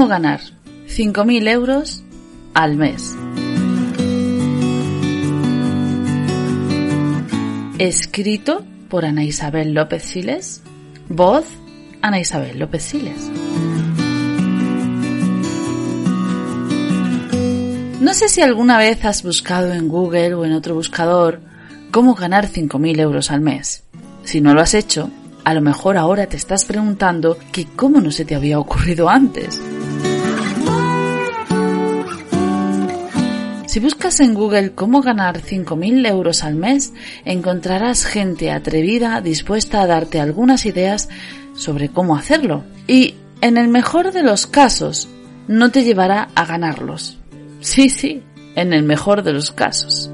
¿Cómo ganar 5.000 euros al mes? Escrito por Ana Isabel López Siles. Voz Ana Isabel López Siles. No sé si alguna vez has buscado en Google o en otro buscador cómo ganar 5.000 euros al mes. Si no lo has hecho, a lo mejor ahora te estás preguntando que cómo no se te había ocurrido antes. Si buscas en Google cómo ganar 5.000 euros al mes, encontrarás gente atrevida dispuesta a darte algunas ideas sobre cómo hacerlo. Y, en el mejor de los casos, no te llevará a ganarlos. Sí, sí, en el mejor de los casos.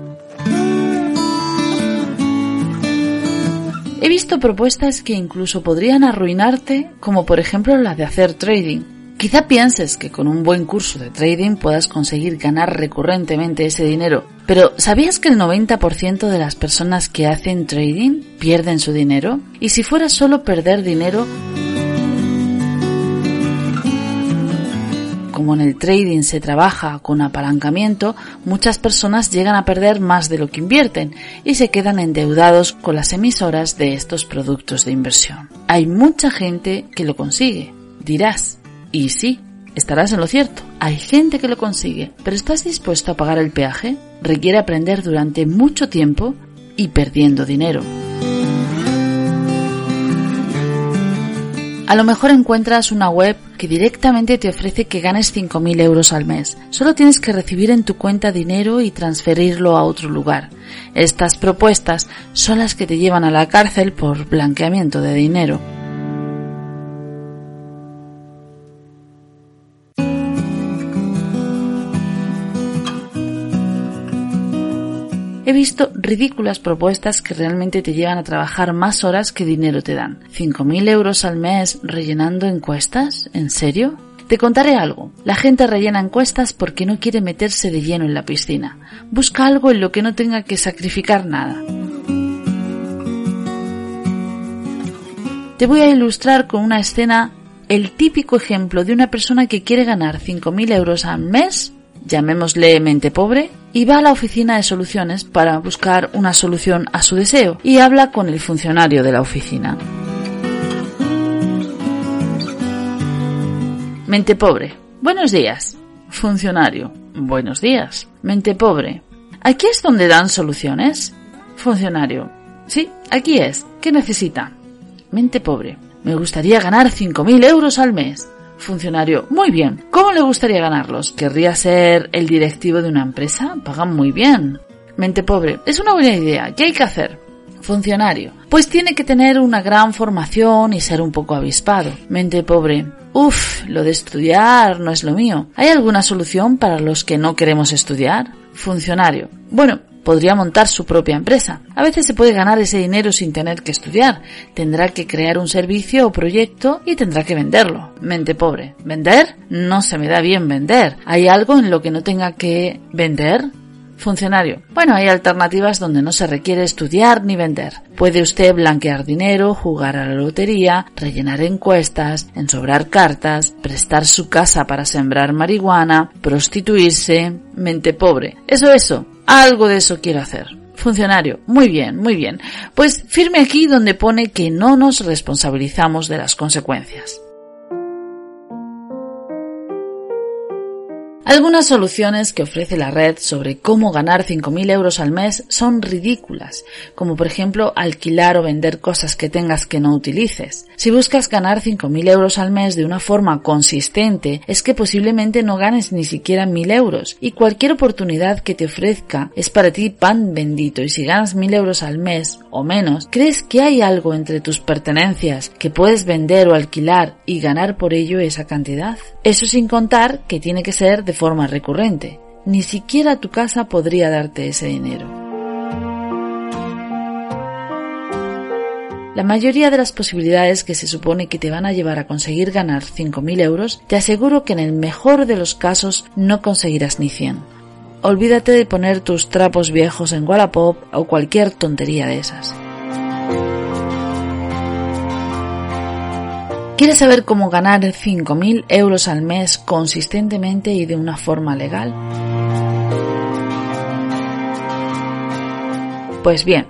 He visto propuestas que incluso podrían arruinarte, como por ejemplo la de hacer trading. Quizá pienses que con un buen curso de trading puedas conseguir ganar recurrentemente ese dinero, pero ¿sabías que el 90% de las personas que hacen trading pierden su dinero? Y si fuera solo perder dinero, como en el trading se trabaja con apalancamiento, muchas personas llegan a perder más de lo que invierten y se quedan endeudados con las emisoras de estos productos de inversión. Hay mucha gente que lo consigue. Dirás, y sí, estarás en lo cierto. Hay gente que lo consigue, pero ¿estás dispuesto a pagar el peaje? Requiere aprender durante mucho tiempo y perdiendo dinero. A lo mejor encuentras una web que directamente te ofrece que ganes 5.000 euros al mes. Solo tienes que recibir en tu cuenta dinero y transferirlo a otro lugar. Estas propuestas son las que te llevan a la cárcel por blanqueamiento de dinero. Visto ridículas propuestas que realmente te llevan a trabajar más horas que dinero te dan. ¿5.000 euros al mes rellenando encuestas? ¿En serio? Te contaré algo. La gente rellena encuestas porque no quiere meterse de lleno en la piscina. Busca algo en lo que no tenga que sacrificar nada. Te voy a ilustrar con una escena el típico ejemplo de una persona que quiere ganar 5.000 euros al mes llamémosle mente pobre, y va a la oficina de soluciones para buscar una solución a su deseo y habla con el funcionario de la oficina. Mente pobre. Buenos días. Funcionario. Buenos días. Mente pobre. ¿Aquí es donde dan soluciones? Funcionario. Sí, aquí es. ¿Qué necesita? Mente pobre. Me gustaría ganar 5.000 euros al mes. Funcionario, muy bien. ¿Cómo le gustaría ganarlos? ¿Querría ser el directivo de una empresa? Pagan muy bien. Mente pobre, es una buena idea. ¿Qué hay que hacer? Funcionario, pues tiene que tener una gran formación y ser un poco avispado. Mente pobre, Uf, lo de estudiar no es lo mío. ¿Hay alguna solución para los que no queremos estudiar? Funcionario. Bueno, podría montar su propia empresa. A veces se puede ganar ese dinero sin tener que estudiar. Tendrá que crear un servicio o proyecto y tendrá que venderlo. Mente pobre. ¿Vender? No se me da bien vender. ¿Hay algo en lo que no tenga que vender? Funcionario. Bueno, hay alternativas donde no se requiere estudiar ni vender. Puede usted blanquear dinero, jugar a la lotería, rellenar encuestas, ensobrar cartas, prestar su casa para sembrar marihuana, prostituirse, mente pobre. Eso, eso. Algo de eso quiero hacer. Funcionario. Muy bien, muy bien. Pues firme aquí donde pone que no nos responsabilizamos de las consecuencias. Algunas soluciones que ofrece la red sobre cómo ganar 5.000 euros al mes son ridículas, como por ejemplo alquilar o vender cosas que tengas que no utilices. Si buscas ganar 5.000 euros al mes de una forma consistente, es que posiblemente no ganes ni siquiera 1.000 euros, y cualquier oportunidad que te ofrezca es para ti pan bendito, y si ganas 1.000 euros al mes o menos, ¿crees que hay algo entre tus pertenencias que puedes vender o alquilar y ganar por ello esa cantidad? Eso sin contar que tiene que ser de forma recurrente. Ni siquiera tu casa podría darte ese dinero. La mayoría de las posibilidades que se supone que te van a llevar a conseguir ganar 5.000 euros, te aseguro que en el mejor de los casos no conseguirás ni 100. Olvídate de poner tus trapos viejos en Wallapop o cualquier tontería de esas. ¿Quieres saber cómo ganar 5.000 euros al mes consistentemente y de una forma legal? Pues bien,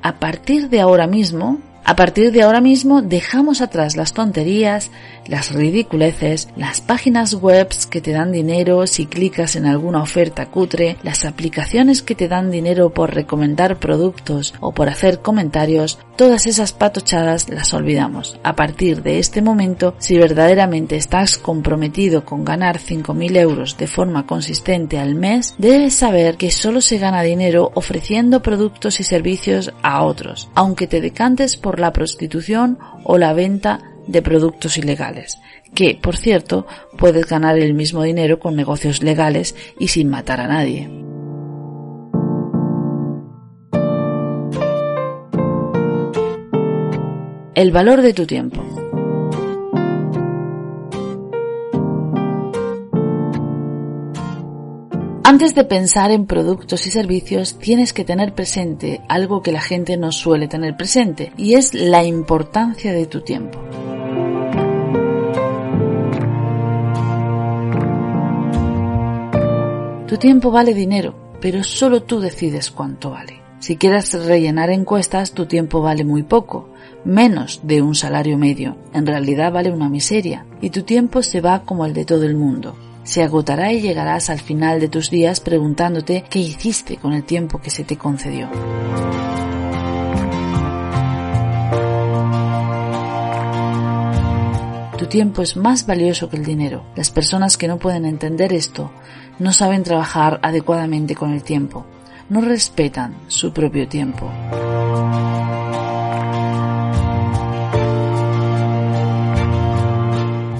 a partir de ahora mismo a partir de ahora mismo dejamos atrás las tonterías, las ridiculeces, las páginas web que te dan dinero si clicas en alguna oferta cutre, las aplicaciones que te dan dinero por recomendar productos o por hacer comentarios, todas esas patochadas las olvidamos. A partir de este momento, si verdaderamente estás comprometido con ganar 5.000 euros de forma consistente al mes, debes saber que solo se gana dinero ofreciendo productos y servicios a otros, aunque te decantes por la prostitución o la venta de productos ilegales, que, por cierto, puedes ganar el mismo dinero con negocios legales y sin matar a nadie. El valor de tu tiempo. Antes de pensar en productos y servicios tienes que tener presente algo que la gente no suele tener presente y es la importancia de tu tiempo. Tu tiempo vale dinero, pero solo tú decides cuánto vale. Si quieres rellenar encuestas, tu tiempo vale muy poco, menos de un salario medio. En realidad vale una miseria, y tu tiempo se va como el de todo el mundo se agotará y llegarás al final de tus días preguntándote qué hiciste con el tiempo que se te concedió. Tu tiempo es más valioso que el dinero. Las personas que no pueden entender esto no saben trabajar adecuadamente con el tiempo, no respetan su propio tiempo.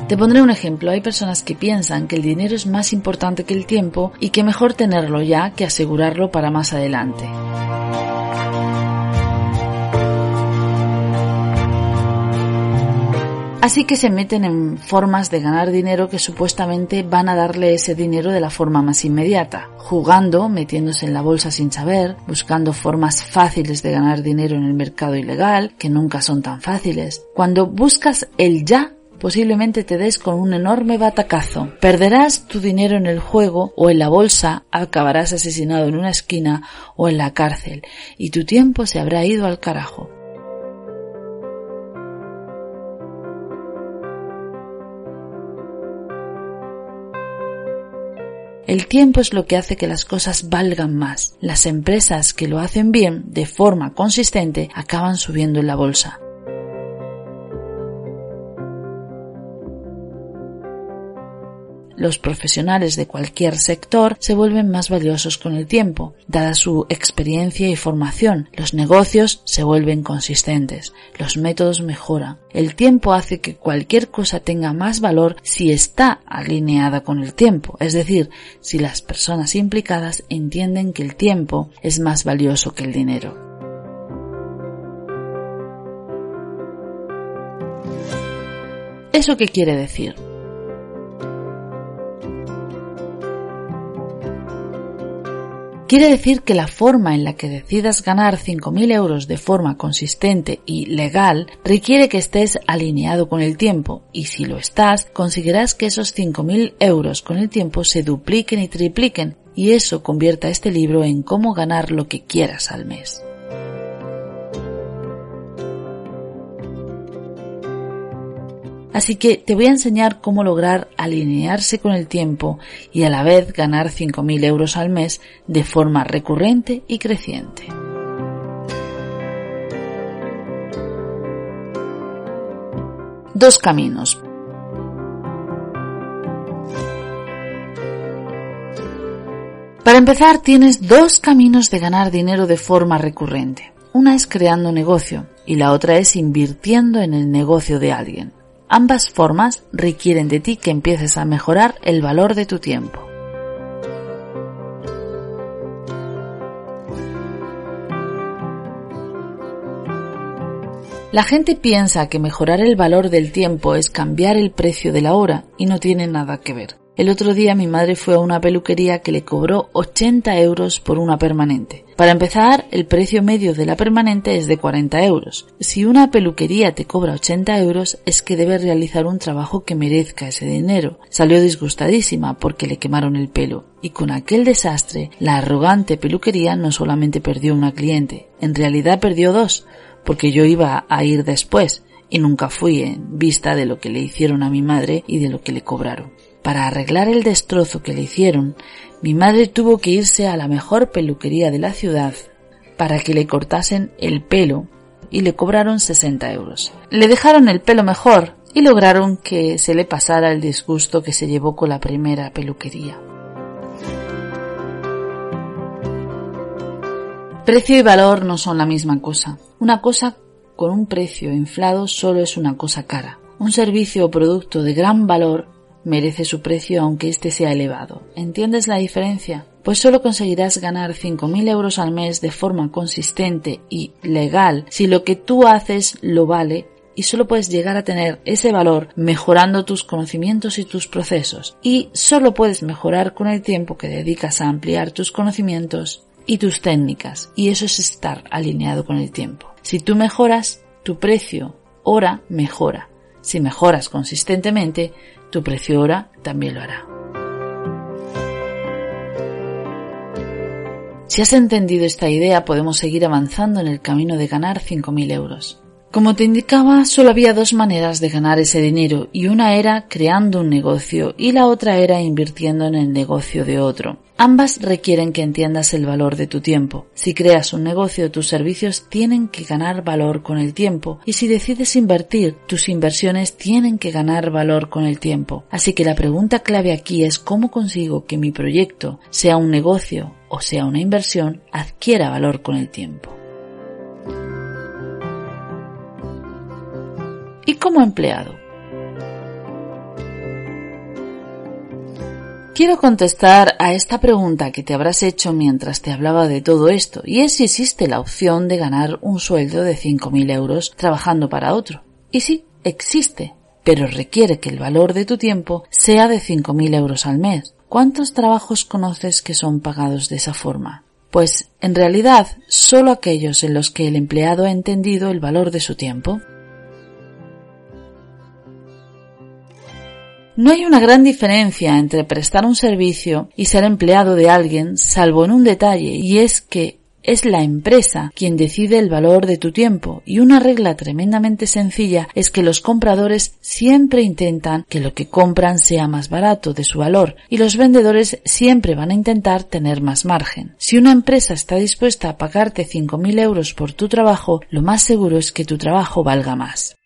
Te pondré un ejemplo. Hay personas que piensan que el dinero es más importante que el tiempo y que mejor tenerlo ya que asegurarlo para más adelante. Así que se meten en formas de ganar dinero que supuestamente van a darle ese dinero de la forma más inmediata, jugando, metiéndose en la bolsa sin saber, buscando formas fáciles de ganar dinero en el mercado ilegal, que nunca son tan fáciles. Cuando buscas el ya, posiblemente te des con un enorme batacazo. Perderás tu dinero en el juego o en la bolsa, acabarás asesinado en una esquina o en la cárcel y tu tiempo se habrá ido al carajo. El tiempo es lo que hace que las cosas valgan más. Las empresas que lo hacen bien, de forma consistente, acaban subiendo en la bolsa. Los profesionales de cualquier sector se vuelven más valiosos con el tiempo, dada su experiencia y formación. Los negocios se vuelven consistentes, los métodos mejoran. El tiempo hace que cualquier cosa tenga más valor si está alineada con el tiempo, es decir, si las personas implicadas entienden que el tiempo es más valioso que el dinero. ¿Eso qué quiere decir? Quiere decir que la forma en la que decidas ganar 5.000 euros de forma consistente y legal requiere que estés alineado con el tiempo y si lo estás, conseguirás que esos 5.000 euros con el tiempo se dupliquen y tripliquen y eso convierta este libro en cómo ganar lo que quieras al mes. Así que te voy a enseñar cómo lograr alinearse con el tiempo y a la vez ganar 5.000 euros al mes de forma recurrente y creciente. Dos caminos. Para empezar, tienes dos caminos de ganar dinero de forma recurrente. Una es creando negocio y la otra es invirtiendo en el negocio de alguien. Ambas formas requieren de ti que empieces a mejorar el valor de tu tiempo. La gente piensa que mejorar el valor del tiempo es cambiar el precio de la hora y no tiene nada que ver. El otro día mi madre fue a una peluquería que le cobró 80 euros por una permanente. Para empezar, el precio medio de la permanente es de 40 euros. Si una peluquería te cobra 80 euros es que debe realizar un trabajo que merezca ese dinero. Salió disgustadísima porque le quemaron el pelo. Y con aquel desastre, la arrogante peluquería no solamente perdió una cliente, en realidad perdió dos, porque yo iba a ir después y nunca fui en vista de lo que le hicieron a mi madre y de lo que le cobraron. Para arreglar el destrozo que le hicieron, mi madre tuvo que irse a la mejor peluquería de la ciudad para que le cortasen el pelo y le cobraron 60 euros. Le dejaron el pelo mejor y lograron que se le pasara el disgusto que se llevó con la primera peluquería. Precio y valor no son la misma cosa. Una cosa con un precio inflado solo es una cosa cara. Un servicio o producto de gran valor merece su precio aunque éste sea elevado. ¿Entiendes la diferencia? Pues solo conseguirás ganar 5.000 euros al mes de forma consistente y legal si lo que tú haces lo vale y solo puedes llegar a tener ese valor mejorando tus conocimientos y tus procesos. Y solo puedes mejorar con el tiempo que dedicas a ampliar tus conocimientos y tus técnicas. Y eso es estar alineado con el tiempo. Si tú mejoras, tu precio hora mejora. Si mejoras consistentemente, tu precio hora también lo hará. Si has entendido esta idea, podemos seguir avanzando en el camino de ganar 5.000 euros. Como te indicaba, solo había dos maneras de ganar ese dinero y una era creando un negocio y la otra era invirtiendo en el negocio de otro. Ambas requieren que entiendas el valor de tu tiempo. Si creas un negocio, tus servicios tienen que ganar valor con el tiempo y si decides invertir, tus inversiones tienen que ganar valor con el tiempo. Así que la pregunta clave aquí es cómo consigo que mi proyecto, sea un negocio o sea una inversión, adquiera valor con el tiempo. Y como empleado. Quiero contestar a esta pregunta que te habrás hecho mientras te hablaba de todo esto, y es si existe la opción de ganar un sueldo de 5.000 euros trabajando para otro. Y sí, existe, pero requiere que el valor de tu tiempo sea de 5.000 euros al mes. ¿Cuántos trabajos conoces que son pagados de esa forma? Pues, en realidad, solo aquellos en los que el empleado ha entendido el valor de su tiempo. No hay una gran diferencia entre prestar un servicio y ser empleado de alguien, salvo en un detalle, y es que es la empresa quien decide el valor de tu tiempo y una regla tremendamente sencilla es que los compradores siempre intentan que lo que compran sea más barato de su valor y los vendedores siempre van a intentar tener más margen. Si una empresa está dispuesta a pagarte 5.000 euros por tu trabajo, lo más seguro es que tu trabajo valga más.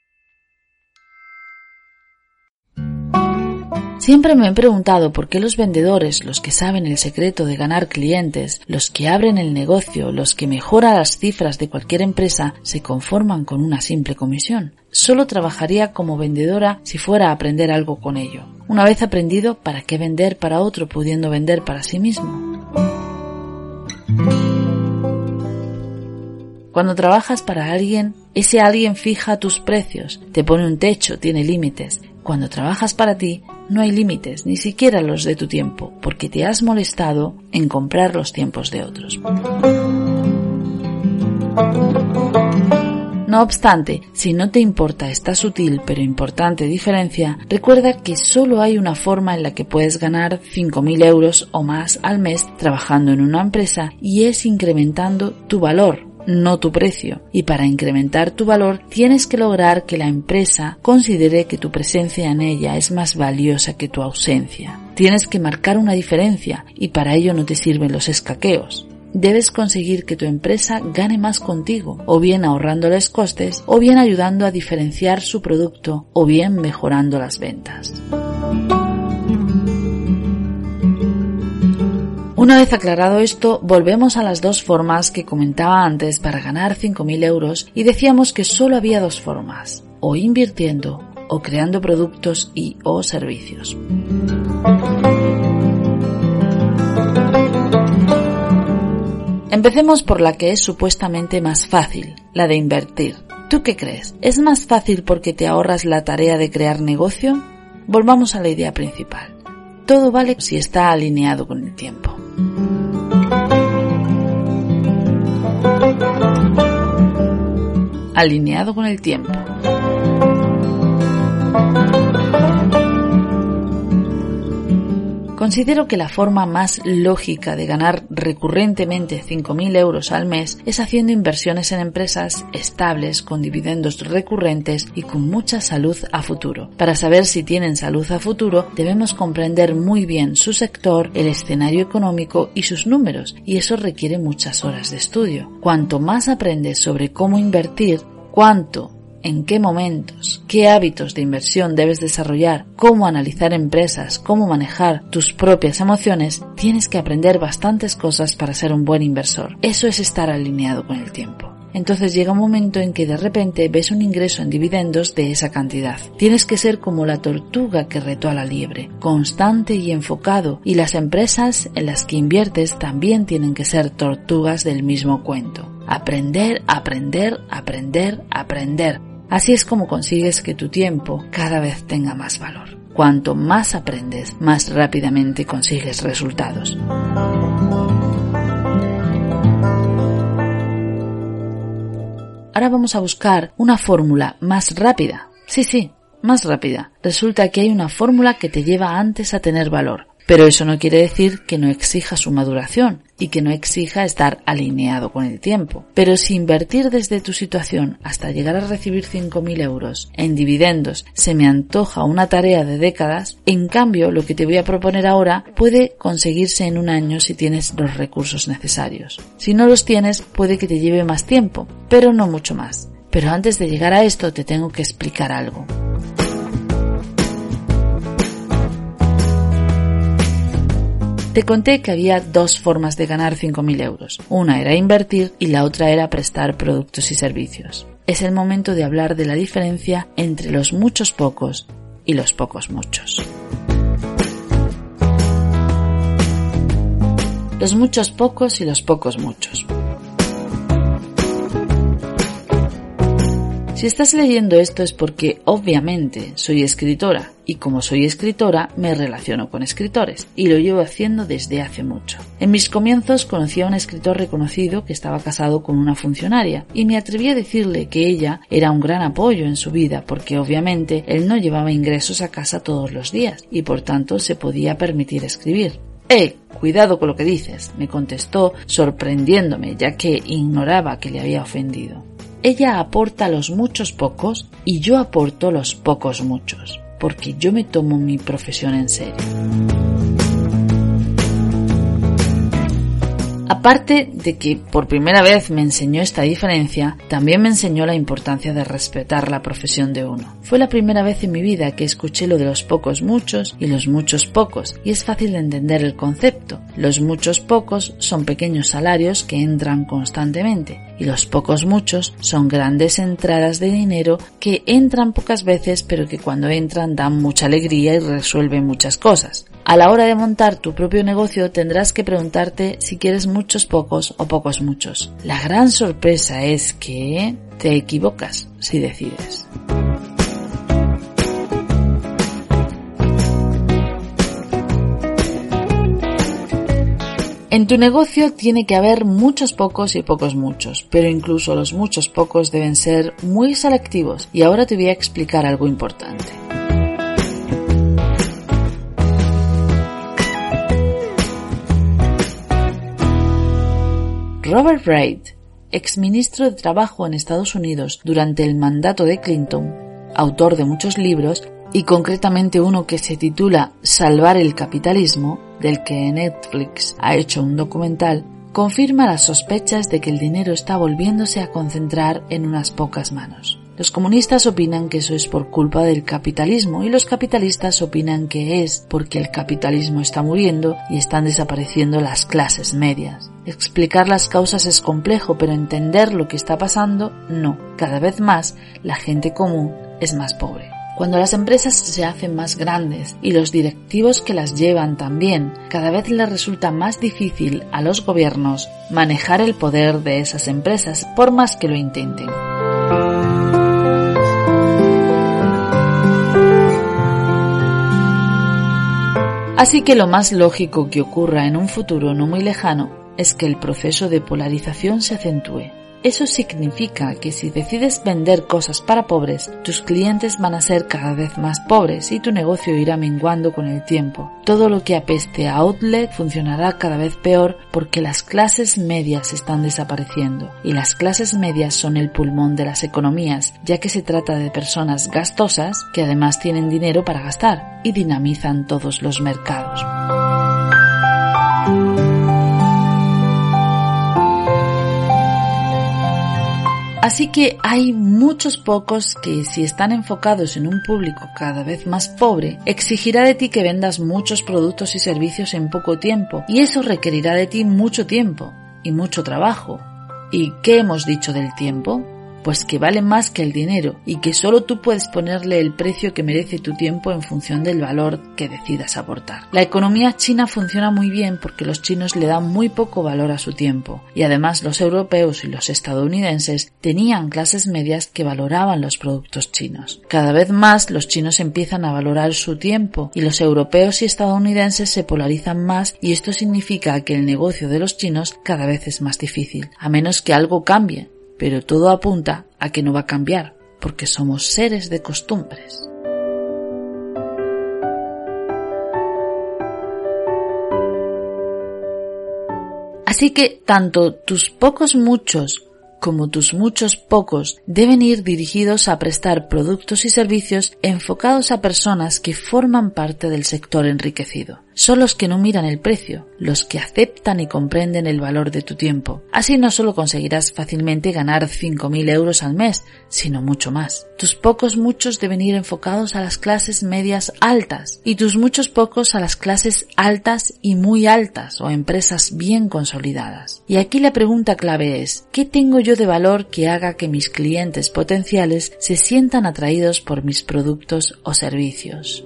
Siempre me he preguntado por qué los vendedores, los que saben el secreto de ganar clientes, los que abren el negocio, los que mejoran las cifras de cualquier empresa, se conforman con una simple comisión. Solo trabajaría como vendedora si fuera a aprender algo con ello. Una vez aprendido, ¿para qué vender para otro pudiendo vender para sí mismo? Cuando trabajas para alguien, ese alguien fija tus precios, te pone un techo, tiene límites. Cuando trabajas para ti, no hay límites, ni siquiera los de tu tiempo, porque te has molestado en comprar los tiempos de otros. No obstante, si no te importa esta sutil pero importante diferencia, recuerda que solo hay una forma en la que puedes ganar 5.000 euros o más al mes trabajando en una empresa y es incrementando tu valor no tu precio. Y para incrementar tu valor tienes que lograr que la empresa considere que tu presencia en ella es más valiosa que tu ausencia. Tienes que marcar una diferencia y para ello no te sirven los escaqueos debes conseguir que tu empresa gane más contigo, o bien ahorrándoles costes, o bien ayudando a diferenciar su producto, o bien mejorando las ventas. Una vez aclarado esto, volvemos a las dos formas que comentaba antes para ganar 5.000 euros y decíamos que solo había dos formas, o invirtiendo o creando productos y o servicios. Empecemos por la que es supuestamente más fácil, la de invertir. ¿Tú qué crees? ¿Es más fácil porque te ahorras la tarea de crear negocio? Volvamos a la idea principal. Todo vale si está alineado con el tiempo. Alineado con el tiempo. Considero que la forma más lógica de ganar recurrentemente 5.000 euros al mes es haciendo inversiones en empresas estables, con dividendos recurrentes y con mucha salud a futuro. Para saber si tienen salud a futuro, debemos comprender muy bien su sector, el escenario económico y sus números, y eso requiere muchas horas de estudio. Cuanto más aprendes sobre cómo invertir, cuánto en qué momentos, qué hábitos de inversión debes desarrollar, cómo analizar empresas, cómo manejar tus propias emociones, tienes que aprender bastantes cosas para ser un buen inversor. Eso es estar alineado con el tiempo. Entonces llega un momento en que de repente ves un ingreso en dividendos de esa cantidad. Tienes que ser como la tortuga que retó a la liebre, constante y enfocado, y las empresas en las que inviertes también tienen que ser tortugas del mismo cuento. Aprender, aprender, aprender, aprender Así es como consigues que tu tiempo cada vez tenga más valor. Cuanto más aprendes, más rápidamente consigues resultados. Ahora vamos a buscar una fórmula más rápida. Sí, sí, más rápida. Resulta que hay una fórmula que te lleva antes a tener valor. Pero eso no quiere decir que no exija su maduración y que no exija estar alineado con el tiempo. Pero si invertir desde tu situación hasta llegar a recibir 5.000 euros en dividendos se me antoja una tarea de décadas, en cambio lo que te voy a proponer ahora puede conseguirse en un año si tienes los recursos necesarios. Si no los tienes puede que te lleve más tiempo, pero no mucho más. Pero antes de llegar a esto te tengo que explicar algo. Te conté que había dos formas de ganar 5.000 euros. Una era invertir y la otra era prestar productos y servicios. Es el momento de hablar de la diferencia entre los muchos pocos y los pocos muchos. Los muchos pocos y los pocos muchos. Si estás leyendo esto es porque obviamente soy escritora y como soy escritora me relaciono con escritores y lo llevo haciendo desde hace mucho. En mis comienzos conocí a un escritor reconocido que estaba casado con una funcionaria y me atreví a decirle que ella era un gran apoyo en su vida porque obviamente él no llevaba ingresos a casa todos los días y por tanto se podía permitir escribir. ¡Eh! Cuidado con lo que dices, me contestó sorprendiéndome ya que ignoraba que le había ofendido. Ella aporta los muchos pocos y yo aporto los pocos muchos, porque yo me tomo mi profesión en serio. Aparte de que por primera vez me enseñó esta diferencia, también me enseñó la importancia de respetar la profesión de uno. Fue la primera vez en mi vida que escuché lo de los pocos muchos y los muchos pocos, y es fácil de entender el concepto. Los muchos pocos son pequeños salarios que entran constantemente, y los pocos muchos son grandes entradas de dinero que entran pocas veces pero que cuando entran dan mucha alegría y resuelven muchas cosas. A la hora de montar tu propio negocio tendrás que preguntarte si quieres muchos pocos o pocos muchos. La gran sorpresa es que te equivocas si decides. En tu negocio tiene que haber muchos pocos y pocos muchos, pero incluso los muchos pocos deben ser muy selectivos y ahora te voy a explicar algo importante. Robert Wright, exministro de Trabajo en Estados Unidos durante el mandato de Clinton, autor de muchos libros y concretamente uno que se titula Salvar el capitalismo, del que Netflix ha hecho un documental, confirma las sospechas de que el dinero está volviéndose a concentrar en unas pocas manos. Los comunistas opinan que eso es por culpa del capitalismo y los capitalistas opinan que es porque el capitalismo está muriendo y están desapareciendo las clases medias. Explicar las causas es complejo, pero entender lo que está pasando no. Cada vez más la gente común es más pobre. Cuando las empresas se hacen más grandes y los directivos que las llevan también, cada vez les resulta más difícil a los gobiernos manejar el poder de esas empresas por más que lo intenten. Así que lo más lógico que ocurra en un futuro no muy lejano es que el proceso de polarización se acentúe. Eso significa que si decides vender cosas para pobres, tus clientes van a ser cada vez más pobres y tu negocio irá menguando con el tiempo. Todo lo que apeste a outlet funcionará cada vez peor porque las clases medias están desapareciendo y las clases medias son el pulmón de las economías, ya que se trata de personas gastosas que además tienen dinero para gastar y dinamizan todos los mercados. Así que hay muchos pocos que si están enfocados en un público cada vez más pobre, exigirá de ti que vendas muchos productos y servicios en poco tiempo y eso requerirá de ti mucho tiempo y mucho trabajo. ¿Y qué hemos dicho del tiempo? Pues que vale más que el dinero y que solo tú puedes ponerle el precio que merece tu tiempo en función del valor que decidas aportar. La economía china funciona muy bien porque los chinos le dan muy poco valor a su tiempo y además los europeos y los estadounidenses tenían clases medias que valoraban los productos chinos. Cada vez más los chinos empiezan a valorar su tiempo y los europeos y estadounidenses se polarizan más y esto significa que el negocio de los chinos cada vez es más difícil, a menos que algo cambie pero todo apunta a que no va a cambiar, porque somos seres de costumbres. Así que tanto tus pocos muchos como tus muchos pocos, deben ir dirigidos a prestar productos y servicios enfocados a personas que forman parte del sector enriquecido. Son los que no miran el precio, los que aceptan y comprenden el valor de tu tiempo. Así no solo conseguirás fácilmente ganar 5.000 euros al mes, sino mucho más. Tus pocos muchos deben ir enfocados a las clases medias altas y tus muchos pocos a las clases altas y muy altas o empresas bien consolidadas. Y aquí la pregunta clave es, ¿qué tengo yo de valor que haga que mis clientes potenciales se sientan atraídos por mis productos o servicios?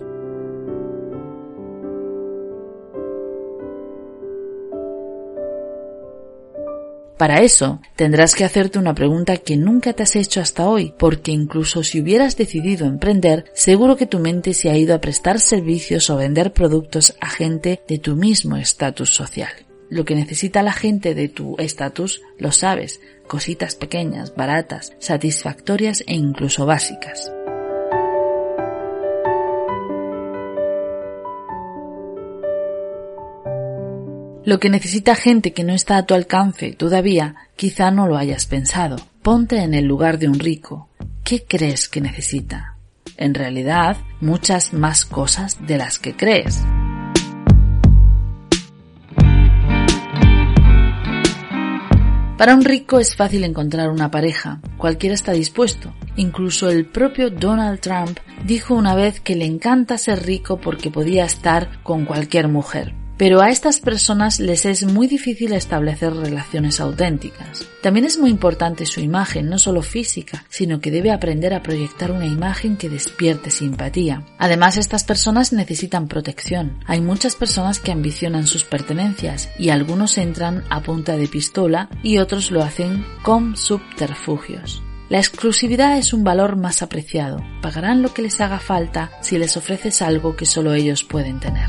Para eso, tendrás que hacerte una pregunta que nunca te has hecho hasta hoy, porque incluso si hubieras decidido emprender, seguro que tu mente se ha ido a prestar servicios o vender productos a gente de tu mismo estatus social. Lo que necesita la gente de tu estatus lo sabes, cositas pequeñas, baratas, satisfactorias e incluso básicas. Lo que necesita gente que no está a tu alcance todavía, quizá no lo hayas pensado. Ponte en el lugar de un rico. ¿Qué crees que necesita? En realidad, muchas más cosas de las que crees. Para un rico es fácil encontrar una pareja, cualquiera está dispuesto. Incluso el propio Donald Trump dijo una vez que le encanta ser rico porque podía estar con cualquier mujer. Pero a estas personas les es muy difícil establecer relaciones auténticas. También es muy importante su imagen, no solo física, sino que debe aprender a proyectar una imagen que despierte simpatía. Además, estas personas necesitan protección. Hay muchas personas que ambicionan sus pertenencias y algunos entran a punta de pistola y otros lo hacen con subterfugios. La exclusividad es un valor más apreciado. Pagarán lo que les haga falta si les ofreces algo que solo ellos pueden tener.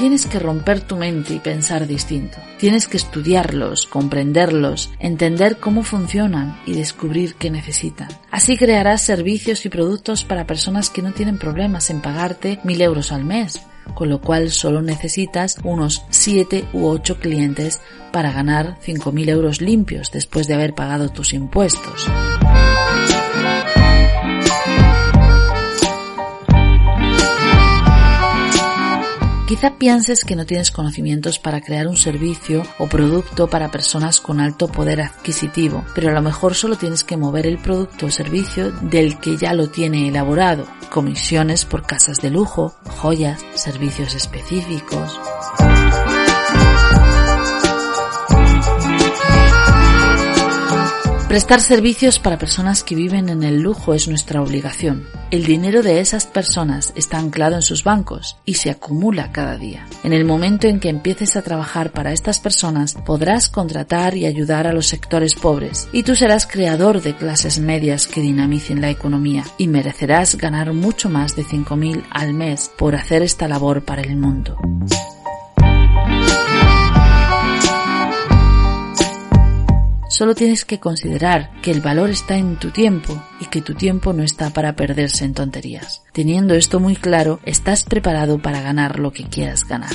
Tienes que romper tu mente y pensar distinto. Tienes que estudiarlos, comprenderlos, entender cómo funcionan y descubrir qué necesitan. Así crearás servicios y productos para personas que no tienen problemas en pagarte mil euros al mes con lo cual solo necesitas unos 7 u 8 clientes para ganar 5.000 euros limpios después de haber pagado tus impuestos. Quizá pienses que no tienes conocimientos para crear un servicio o producto para personas con alto poder adquisitivo, pero a lo mejor solo tienes que mover el producto o servicio del que ya lo tiene elaborado, comisiones por casas de lujo, joyas, servicios específicos. Prestar servicios para personas que viven en el lujo es nuestra obligación. El dinero de esas personas está anclado en sus bancos y se acumula cada día. En el momento en que empieces a trabajar para estas personas, podrás contratar y ayudar a los sectores pobres y tú serás creador de clases medias que dinamicen la economía y merecerás ganar mucho más de 5.000 al mes por hacer esta labor para el mundo. Solo tienes que considerar que el valor está en tu tiempo y que tu tiempo no está para perderse en tonterías. Teniendo esto muy claro, estás preparado para ganar lo que quieras ganar.